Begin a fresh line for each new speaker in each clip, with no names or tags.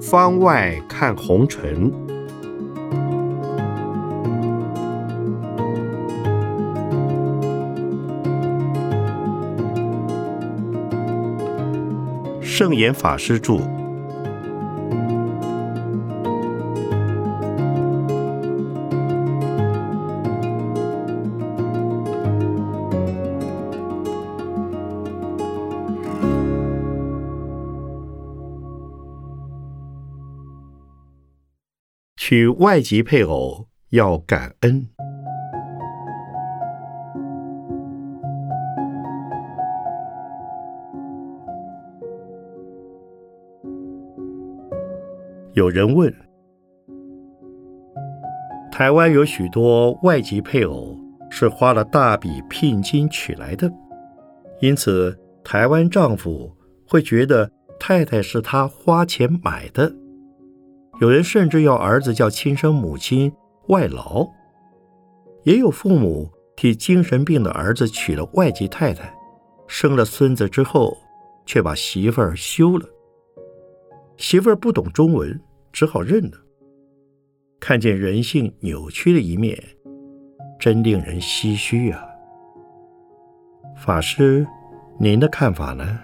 方外看红尘，圣严法师著。娶外籍配偶要感恩。有人问：台湾有许多外籍配偶是花了大笔聘金娶来的，因此台湾丈夫会觉得太太是他花钱买的。有人甚至要儿子叫亲生母亲外劳，也有父母替精神病的儿子娶了外籍太太，生了孙子之后，却把媳妇儿休了。媳妇儿不懂中文，只好认了。看见人性扭曲的一面，真令人唏嘘啊！法师，您的看法呢？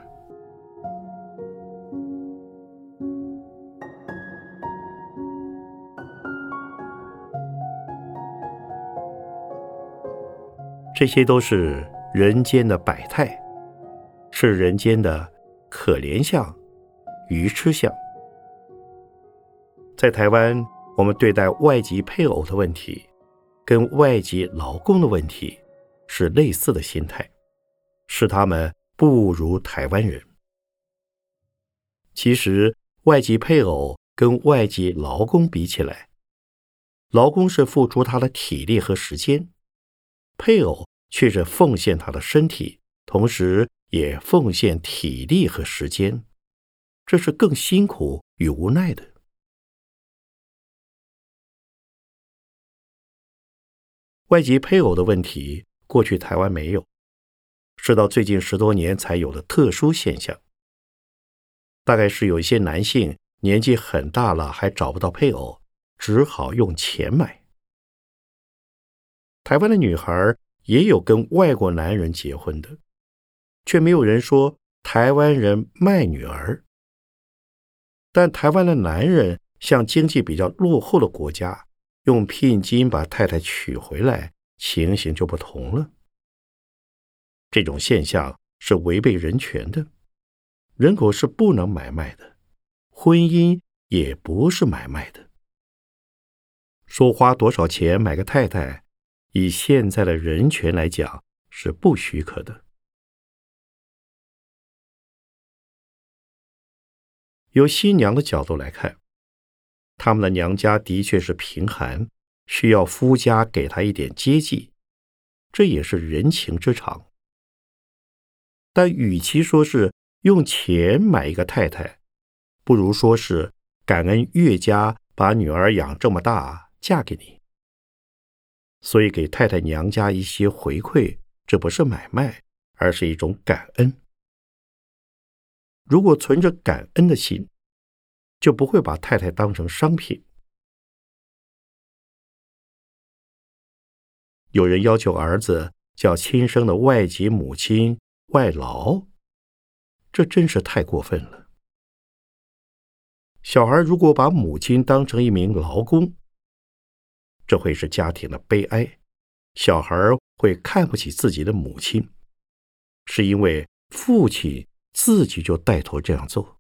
这些都是人间的百态，是人间的可怜相、愚痴相。在台湾，我们对待外籍配偶的问题，跟外籍劳工的问题是类似的心态，使他们不如台湾人。其实，外籍配偶跟外籍劳工比起来，劳工是付出他的体力和时间，配偶。却是奉献他的身体，同时也奉献体力和时间，这是更辛苦与无奈的。外籍配偶的问题，过去台湾没有，是到最近十多年才有的特殊现象。大概是有一些男性年纪很大了，还找不到配偶，只好用钱买。台湾的女孩。也有跟外国男人结婚的，却没有人说台湾人卖女儿。但台湾的男人向经济比较落后的国家用聘金把太太娶回来，情形就不同了。这种现象是违背人权的，人口是不能买卖的，婚姻也不是买卖的。说花多少钱买个太太？以现在的人权来讲，是不许可的。由新娘的角度来看，他们的娘家的确是贫寒，需要夫家给她一点接济，这也是人情之常。但与其说是用钱买一个太太，不如说是感恩岳家把女儿养这么大，嫁给你。所以，给太太娘家一些回馈，这不是买卖，而是一种感恩。如果存着感恩的心，就不会把太太当成商品。有人要求儿子叫亲生的外籍母亲外劳，这真是太过分了。小孩如果把母亲当成一名劳工，这会是家庭的悲哀，小孩会看不起自己的母亲，是因为父亲自己就带头这样做。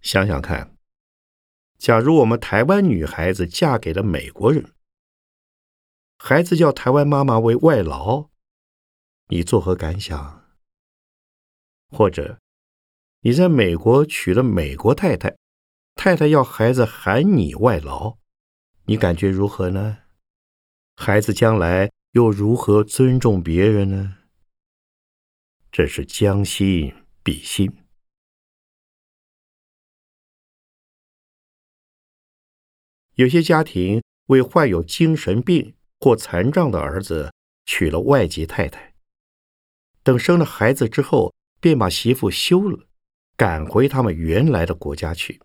想想看，假如我们台湾女孩子嫁给了美国人，孩子叫台湾妈妈为外劳，你作何感想？或者你在美国娶了美国太太？太太要孩子喊你外劳，你感觉如何呢？孩子将来又如何尊重别人呢？这是将心比心。有些家庭为患有精神病或残障的儿子娶了外籍太太，等生了孩子之后，便把媳妇休了，赶回他们原来的国家去。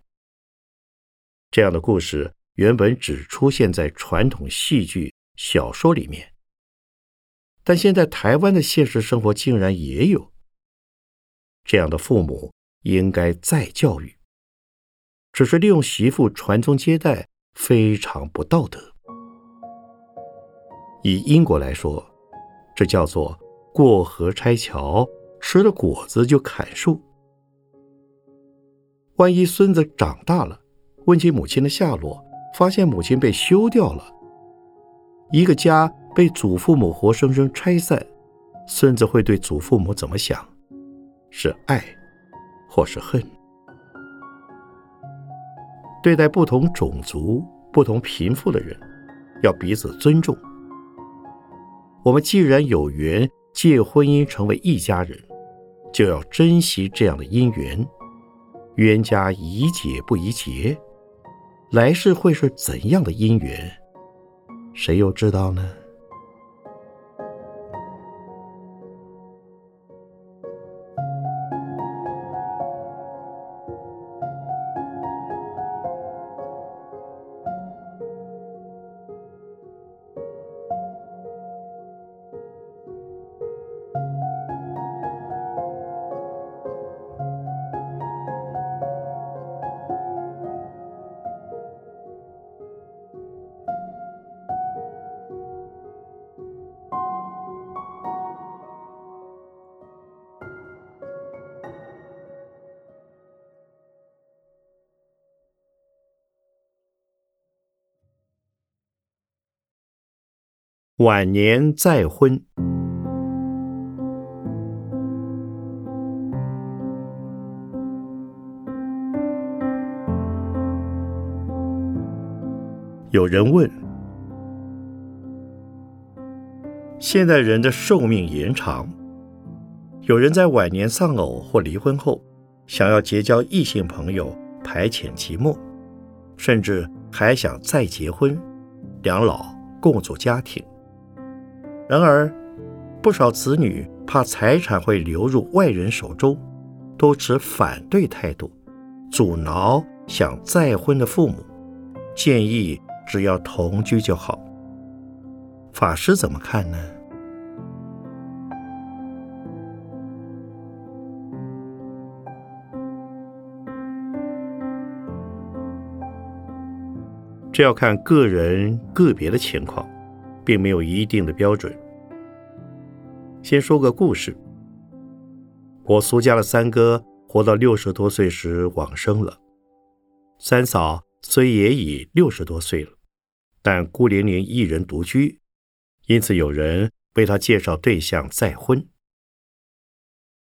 这样的故事原本只出现在传统戏剧、小说里面，但现在台湾的现实生活竟然也有这样的父母，应该再教育。只是利用媳妇传宗接代，非常不道德。以英国来说，这叫做过河拆桥，吃了果子就砍树。万一孙子长大了，问起母亲的下落，发现母亲被休掉了，一个家被祖父母活生生拆散，孙子会对祖父母怎么想？是爱，或是恨？对待不同种族、不同贫富的人，要彼此尊重。我们既然有缘借婚姻成为一家人，就要珍惜这样的姻缘。冤家宜解不宜结，来世会是怎样的姻缘，谁又知道呢？晚年再婚，有人问：现代人的寿命延长，有人在晚年丧偶或离婚后，想要结交异性朋友排遣寂寞，甚至还想再结婚，两老共组家庭。然而，不少子女怕财产会流入外人手中，都持反对态度，阻挠想再婚的父母，建议只要同居就好。法师怎么看呢？这要看个人个别的情况。并没有一定的标准。先说个故事。我苏家的三哥活到六十多岁时往生了，三嫂虽也已六十多岁了，但孤零零一人独居，因此有人为他介绍对象再婚。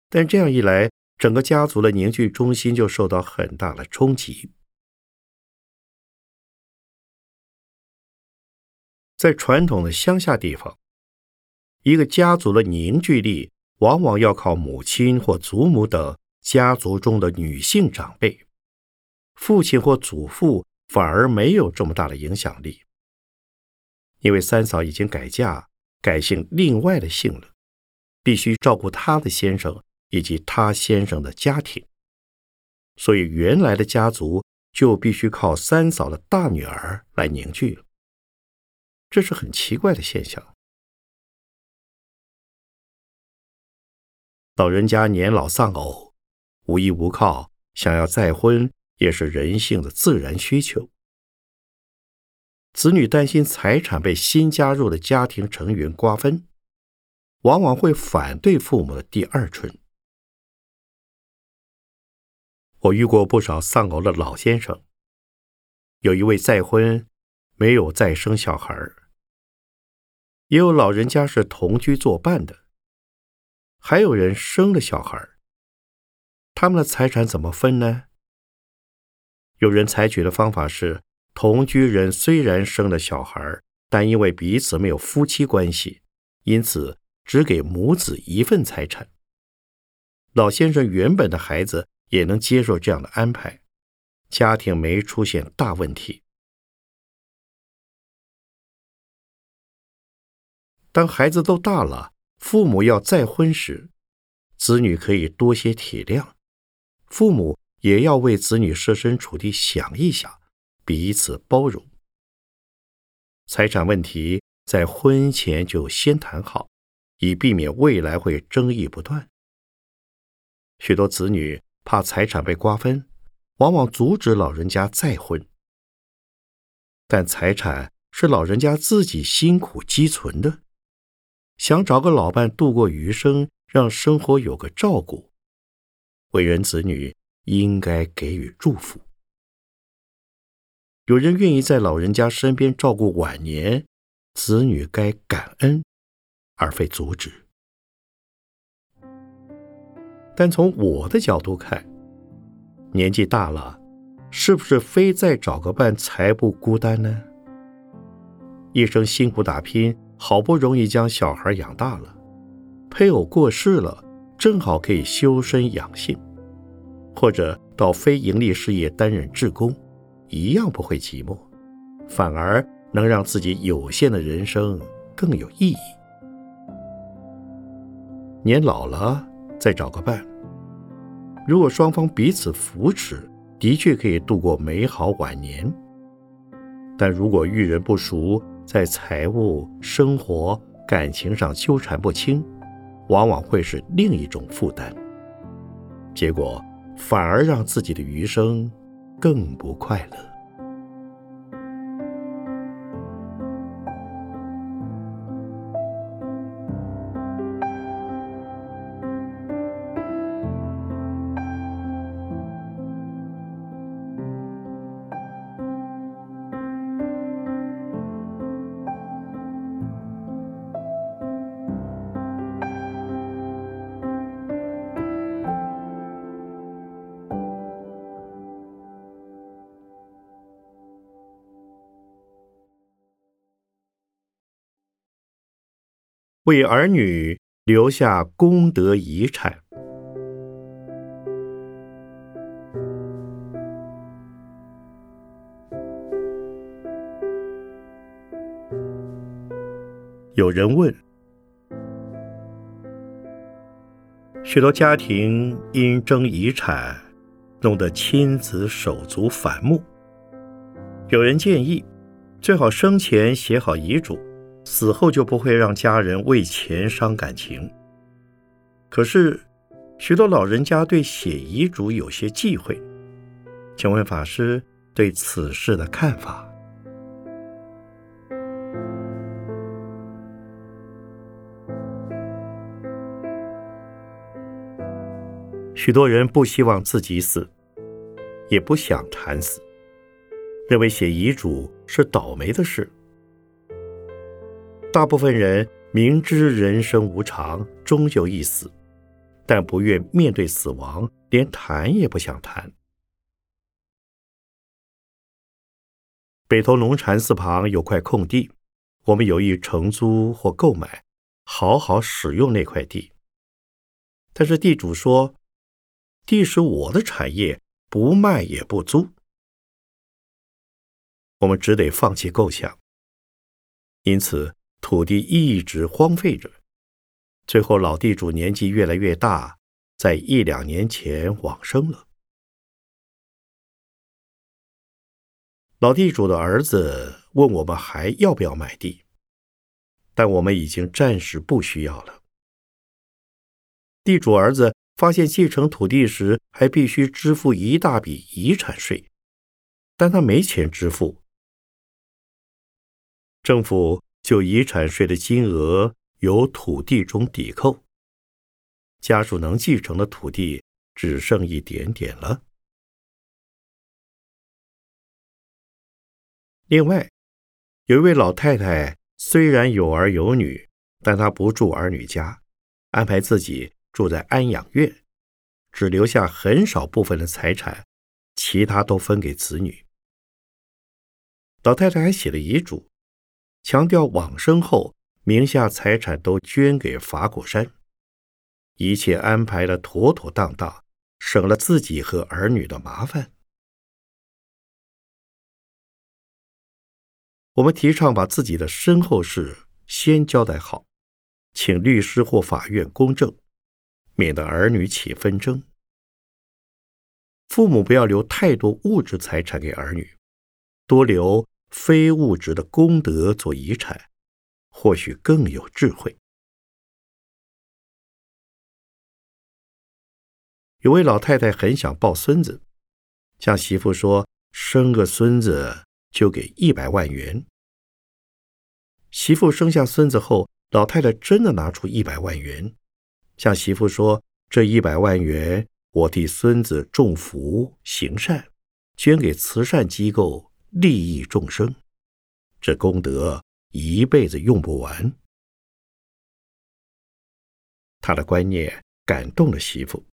但这样一来，整个家族的凝聚中心就受到很大的冲击。在传统的乡下地方，一个家族的凝聚力往往要靠母亲或祖母等家族中的女性长辈，父亲或祖父反而没有这么大的影响力。因为三嫂已经改嫁，改姓另外的姓了，必须照顾她的先生以及她先生的家庭，所以原来的家族就必须靠三嫂的大女儿来凝聚了。这是很奇怪的现象。老人家年老丧偶，无依无靠，想要再婚，也是人性的自然需求。子女担心财产被新加入的家庭成员瓜分，往往会反对父母的第二春。我遇过不少丧偶的老先生，有一位再婚，没有再生小孩儿。也有老人家是同居作伴的，还有人生了小孩他们的财产怎么分呢？有人采取的方法是，同居人虽然生了小孩但因为彼此没有夫妻关系，因此只给母子一份财产。老先生原本的孩子也能接受这样的安排，家庭没出现大问题。当孩子都大了，父母要再婚时，子女可以多些体谅，父母也要为子女设身处地想一想，彼此包容。财产问题在婚前就先谈好，以避免未来会争议不断。许多子女怕财产被瓜分，往往阻止老人家再婚。但财产是老人家自己辛苦积存的，想找个老伴度过余生，让生活有个照顾，为人子女应该给予祝福。有人愿意在老人家身边照顾晚年，子女该感恩，而非阻止。但从我的角度看，年纪大了。是不是非再找个伴才不孤单呢？一生辛苦打拼，好不容易将小孩养大了，配偶过世了，正好可以修身养性，或者到非营利事业担任志工，一样不会寂寞，反而能让自己有限的人生更有意义。年老了再找个伴，如果双方彼此扶持。的确可以度过美好晚年，但如果遇人不熟，在财务、生活、感情上纠缠不清，往往会是另一种负担，结果反而让自己的余生更不快乐。为儿女留下功德遗产。有人问：许多家庭因争遗产，弄得亲子手足反目。有人建议，最好生前写好遗嘱。死后就不会让家人为钱伤感情。可是，许多老人家对写遗嘱有些忌讳。请问法师对此事的看法？许多人不希望自己死，也不想惨死，认为写遗嘱是倒霉的事。大部分人明知人生无常，终究一死，但不愿面对死亡，连谈也不想谈。北投龙禅寺旁有块空地，我们有意承租或购买，好好使用那块地。但是地主说，地是我的产业，不卖也不租。我们只得放弃构想，因此。土地一直荒废着，最后老地主年纪越来越大，在一两年前往生了。老地主的儿子问我们还要不要买地，但我们已经暂时不需要了。地主儿子发现继承土地时还必须支付一大笔遗产税，但他没钱支付，政府。就遗产税的金额由土地中抵扣，家属能继承的土地只剩一点点了。另外，有一位老太太，虽然有儿有女，但她不住儿女家，安排自己住在安养院，只留下很少部分的财产，其他都分给子女。老太太还写了遗嘱。强调往生后名下财产都捐给法果山，一切安排的妥妥当当，省了自己和儿女的麻烦。我们提倡把自己的身后事先交代好，请律师或法院公证，免得儿女起纷争。父母不要留太多物质财产给儿女，多留非物质的功德做遗产，或许更有智慧。有位老太太很想抱孙子，向媳妇说：“生个孙子就给一百万元。”媳妇生下孙子后，老太太真的拿出一百万元，向媳妇说：“这一百万元。”我替孙子种福行善，捐给慈善机构，利益众生，这功德一辈子用不完。他的观念感动了媳妇，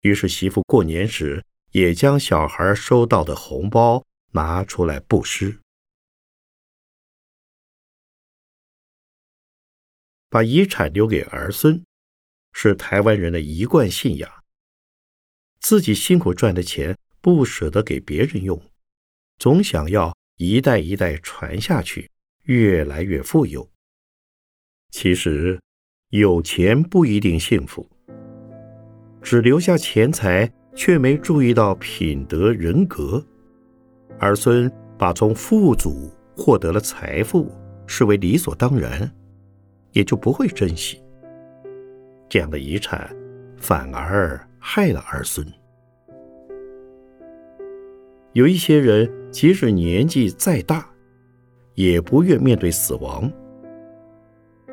于是媳妇过年时也将小孩收到的红包拿出来布施，把遗产留给儿孙，是台湾人的一贯信仰。自己辛苦赚的钱不舍得给别人用，总想要一代一代传下去，越来越富有。其实，有钱不一定幸福，只留下钱财却没注意到品德人格，儿孙把从父祖获得了财富视为理所当然，也就不会珍惜。这样的遗产反而。害了儿孙。有一些人，即使年纪再大，也不愿面对死亡；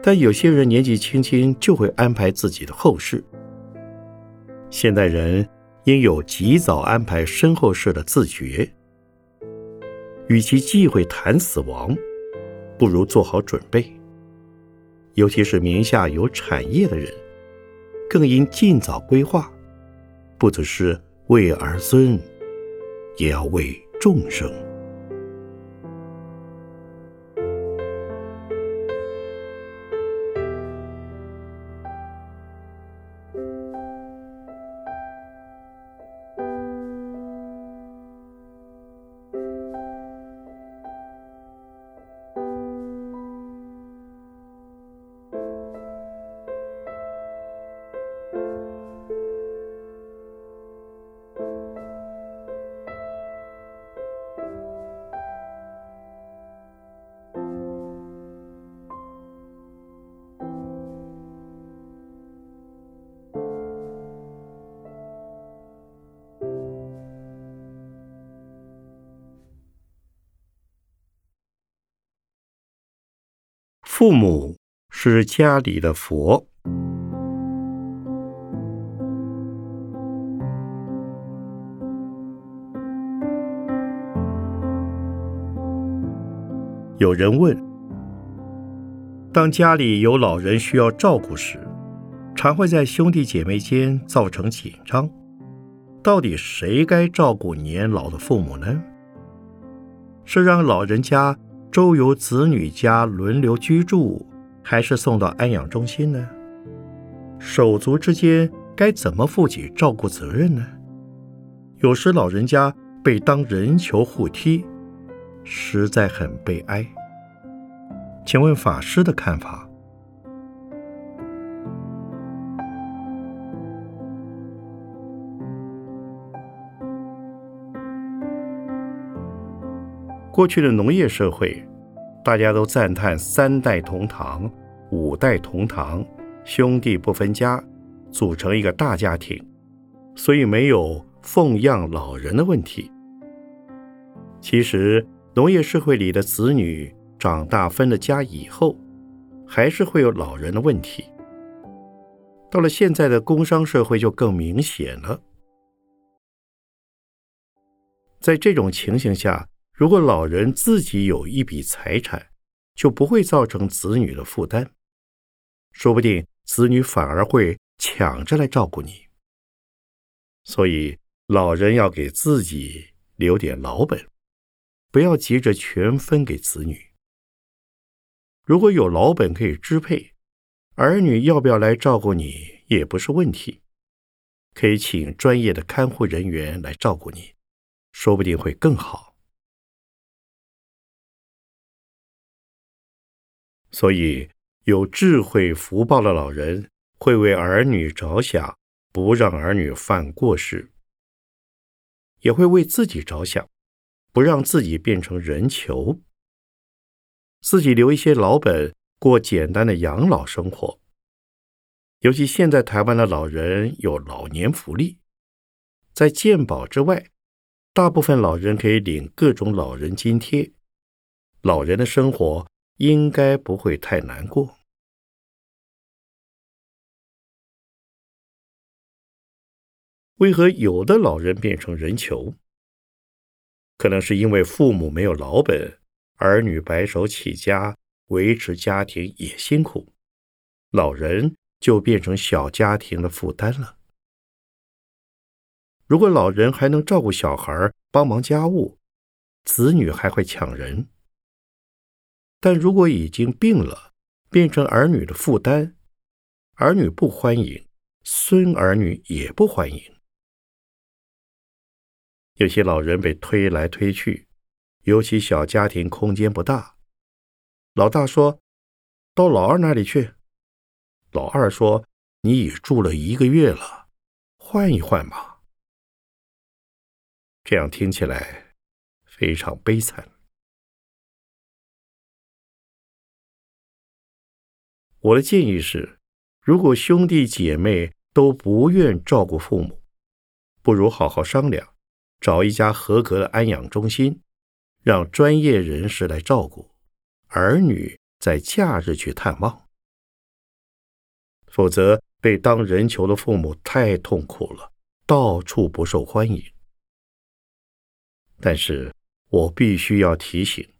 但有些人年纪轻轻就会安排自己的后事。现代人应有及早安排身后事的自觉。与其忌讳谈死亡，不如做好准备。尤其是名下有产业的人，更应尽早规划。不只是为儿孙，也要为众生。父母是家里的佛。有人问：当家里有老人需要照顾时，常会在兄弟姐妹间造成紧张。到底谁该照顾年老的父母呢？是让老人家？周游子女家轮流居住，还是送到安养中心呢？手足之间该怎么负起照顾责任呢？有时老人家被当人球互踢，实在很悲哀。请问法师的看法？过去的农业社会，大家都赞叹三代同堂、五代同堂，兄弟不分家，组成一个大家庭，所以没有奉养老人的问题。其实，农业社会里的子女长大分了家以后，还是会有老人的问题。到了现在的工商社会，就更明显了。在这种情形下，如果老人自己有一笔财产，就不会造成子女的负担，说不定子女反而会抢着来照顾你。所以，老人要给自己留点老本，不要急着全分给子女。如果有老本可以支配，儿女要不要来照顾你也不是问题，可以请专业的看护人员来照顾你，说不定会更好。所以，有智慧福报的老人会为儿女着想，不让儿女犯过失；也会为自己着想，不让自己变成人球，自己留一些老本，过简单的养老生活。尤其现在台湾的老人有老年福利，在健保之外，大部分老人可以领各种老人津贴，老人的生活应该不会太难过。为何有的老人变成人球？可能是因为父母没有老本，儿女白手起家，维持家庭也辛苦，老人就变成小家庭的负担了。如果老人还能照顾小孩，帮忙家务，子女还会抢人；但如果已经病了，变成儿女的负担，儿女不欢迎，孙儿女也不欢迎。有些老人被推来推去，尤其小家庭空间不大。老大说：“到老二那里去。”老二说：“你已住了一个月了，换一换吧。”这样听起来非常悲惨。我的建议是：如果兄弟姐妹都不愿照顾父母，不如好好商量。找一家合格的安养中心，让专业人士来照顾儿女，在假日去探望。否则，被当人球的父母太痛苦了，到处不受欢迎。但是我必须要提醒：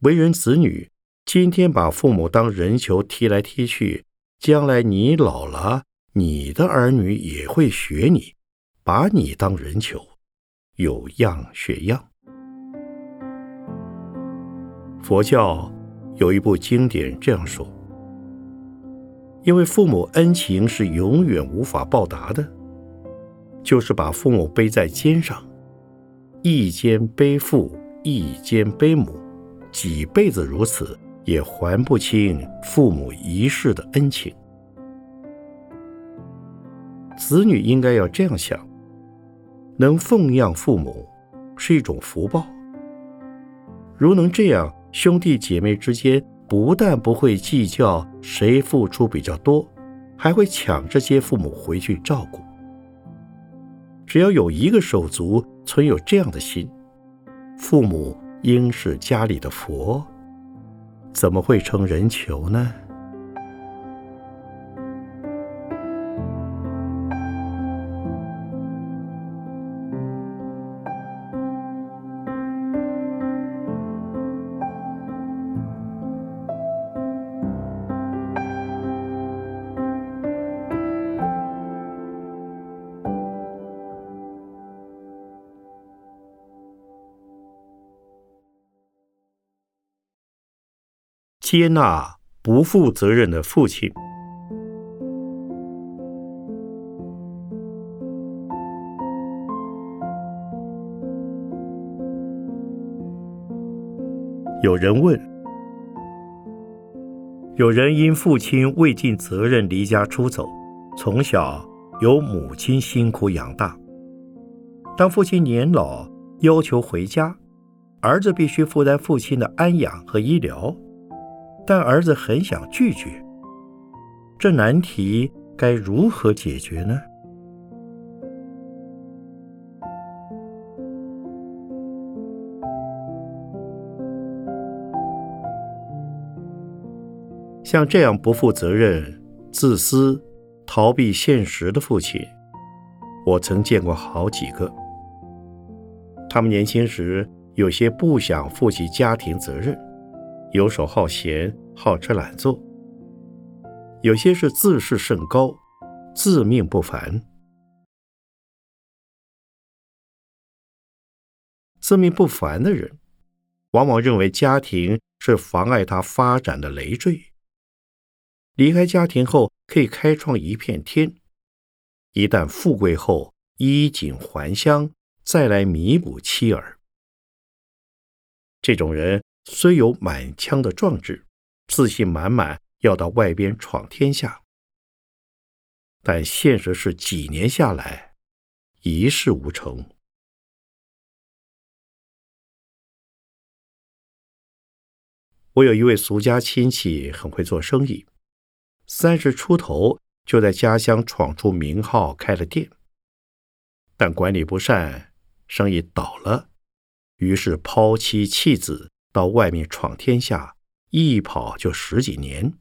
为人子女，今天把父母当人球踢来踢去，将来你老了，你的儿女也会学你。把你当人球，有样学样。佛教有一部经典这样说：因为父母恩情是永远无法报答的，就是把父母背在肩上，一肩背父，一肩背母，几辈子如此，也还不清父母一世的恩情。子女应该要这样想。能奉养父母是一种福报。如能这样，兄弟姐妹之间不但不会计较谁付出比较多，还会抢着接父母回去照顾。只要有一个手足存有这样的心，父母应是家里的佛，怎么会成人球呢？接纳不负责任的父亲。有人问：有人因父亲未尽责任离家出走，从小由母亲辛苦养大。当父亲年老要求回家，儿子必须负担父亲的安养和医疗。但儿子很想拒绝，这难题该如何解决呢？像这样不负责任、自私、逃避现实的父亲，我曾见过好几个。他们年轻时有些不想负起家庭责任。游手好闲、好吃懒做，有些是自视甚高、自命不凡。自命不凡的人，往往认为家庭是妨碍他发展的累赘。离开家庭后，可以开创一片天；一旦富贵后，衣锦还乡，再来弥补妻儿。这种人。虽有满腔的壮志，自信满满要到外边闯天下。但现实是几年下来，一事无成。我有一位俗家亲戚，很会做生意，三十出头就在家乡闯出名号，开了店。但管理不善，生意倒了，于是抛妻弃子，到外面闯天下，一跑就十几年。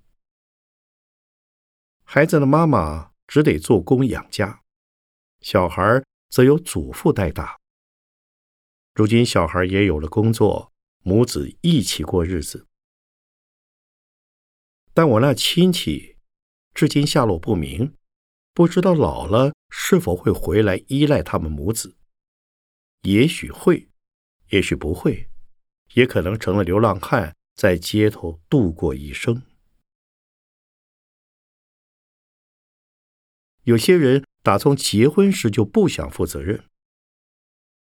孩子的妈妈只得做工养家，小孩则由祖父带大。如今小孩也有了工作，母子一起过日子。但我那亲戚至今下落不明，不知道老了是否会回来依赖他们母子。也许会，也许不会，也可能成了流浪汉，在街头度过一生。有些人打从结婚时就不想负责任，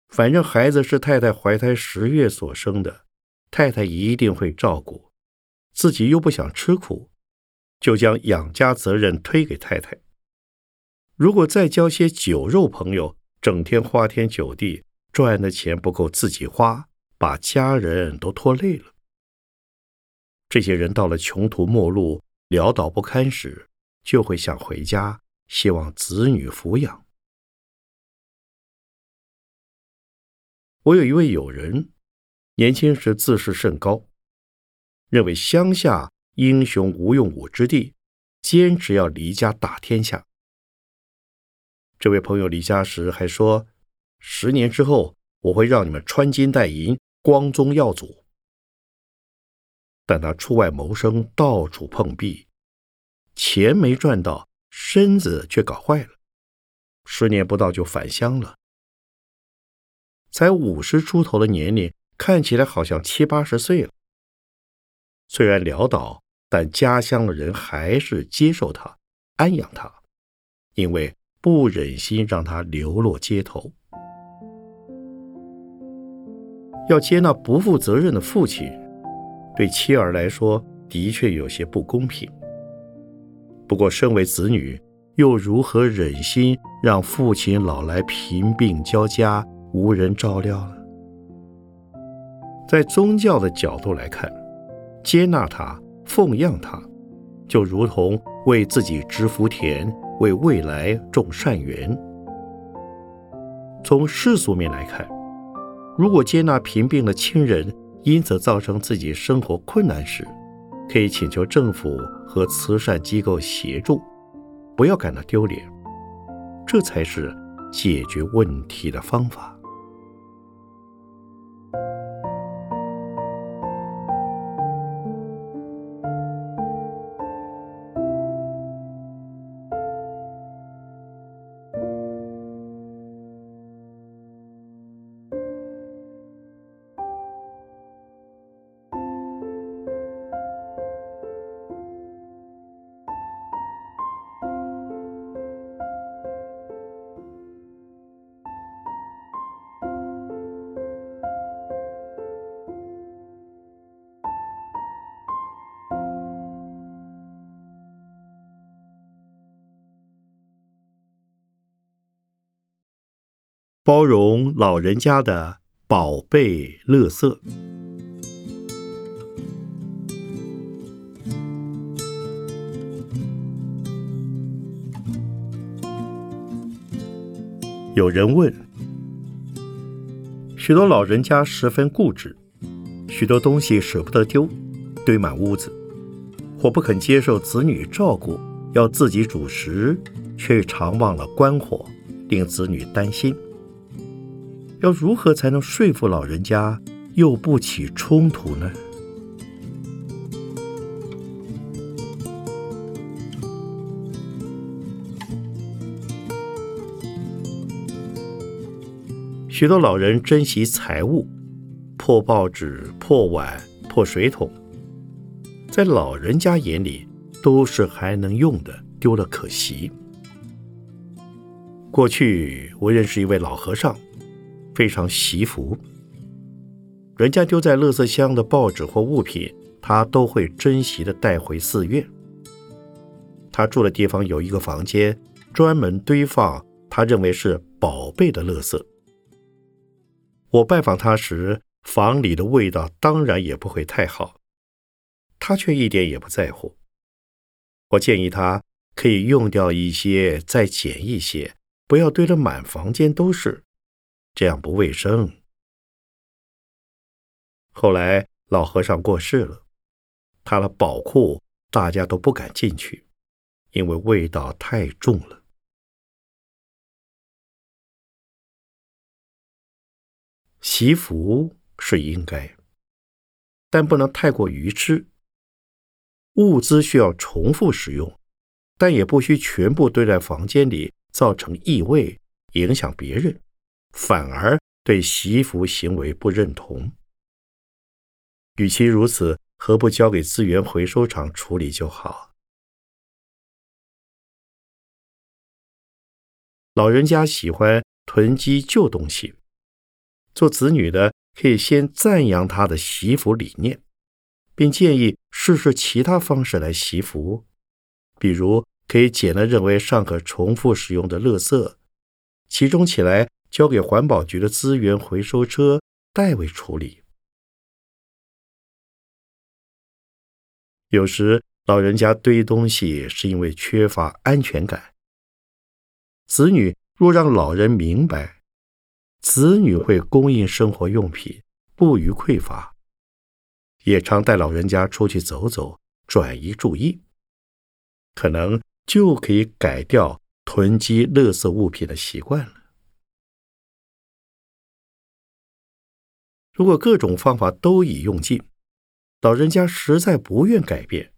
反正孩子是太太怀胎十月所生的，太太一定会照顾。自己又不想吃苦，就将养家责任推给太太。如果再交些酒肉朋友，整天花天酒地，赚的钱不够自己花，把家人都拖累了。这些人到了穷途末路、潦倒不堪时，就会想回家，希望子女抚养。我有一位友人，年轻时自视甚高。认为乡下英雄无用武之地，坚持要离家打天下。这位朋友离家时还说：“十年之后，我会让你们穿金戴银，光宗耀祖。”但他出外谋生，到处碰壁，钱没赚到，身子却搞坏了。十年不到就返乡了，才五十出头的年龄，看起来好像七八十岁了。虽然潦倒，但家乡的人还是接受他，安养他，因为不忍心让他流落街头。要接纳不负责任的父亲，对妻儿来说的确有些不公平。不过，身为子女，又如何忍心让父亲老来贫病交加，无人照料呢？在宗教的角度来看。接纳他，奉养他，就如同为自己植福田，为未来种善缘。从世俗面来看，如果接纳贫病的亲人，因此造成自己生活困难时，可以请求政府和慈善机构协助，不要感到丢脸，这才是解决问题的方法。包容老人家的宝贝乐色。有人问：许多老人家十分固执，许多东西舍不得丢，堆满屋子，或不肯接受子女照顾，要自己煮食，却常忘了关火，令子女担心。要如何才能说服老人家又不起冲突呢？许多老人珍惜财物，破报纸、破碗、破水桶，在老人家眼里都是还能用的，丢了可惜。过去我认识一位老和尚。非常惜福，人家丢在垃圾箱的报纸或物品，他都会珍惜的带回寺院。他住的地方有一个房间，专门堆放他认为是宝贝的垃圾。我拜访他时，房里的味道当然也不会太好，他却一点也不在乎。我建议他可以用掉一些，再捡一些，不要堆得满房间都是，这样不卫生。后来老和尚过世了，他的宝库大家都不敢进去，因为味道太重了。祈福是应该，但不能太过愚痴。物资需要重复使用，但也不需全部堆在房间里，造成异味，影响别人，反而对祈福行为不认同。与其如此，何不交给资源回收厂处理就好？老人家喜欢囤积旧东西，做子女的可以先赞扬他的习服理念，并建议试试其他方式来习服，比如可以捡了认为尚可重复使用的垃圾，集中起来交给环保局的资源回收车代为处理。有时老人家堆东西是因为缺乏安全感。子女若让老人明白，子女会供应生活用品，不予匮乏，也常带老人家出去走走，转移注意，可能就可以改掉囤积垃圾物品的习惯了。如果各种方法都已用尽，老人家实在不愿改变，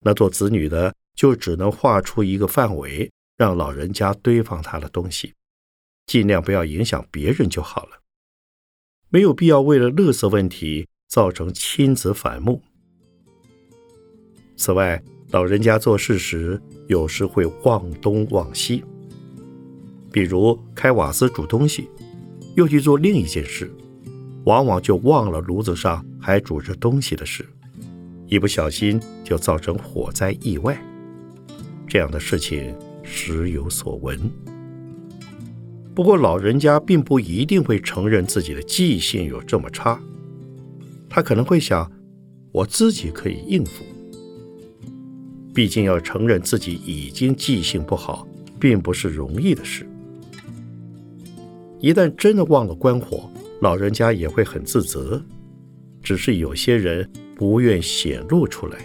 那做子女的就只能画出一个范围，让老人家堆放他的东西，尽量不要影响别人就好了。没有必要为了垃圾问题造成亲子反目。此外，老人家做事时有时会忘东忘西，比如开瓦斯煮东西，又去做另一件事。往往就忘了炉子上还煮着东西的事，一不小心就造成火灾意外。这样的事情时有所闻。不过老人家并不一定会承认自己的记性有这么差，他可能会想：我自己可以应付。毕竟要承认自己已经记性不好，并不是容易的事。一旦真的忘了关火，老人家也会很自责，只是有些人不愿显露出来。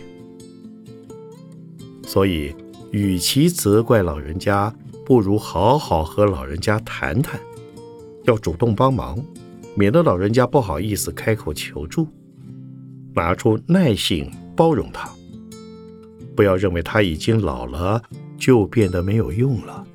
所以，与其责怪老人家，不如好好和老人家谈谈，要主动帮忙，免得老人家不好意思开口求助。拿出耐性包容他，不要认为他已经老了就变得没有用了。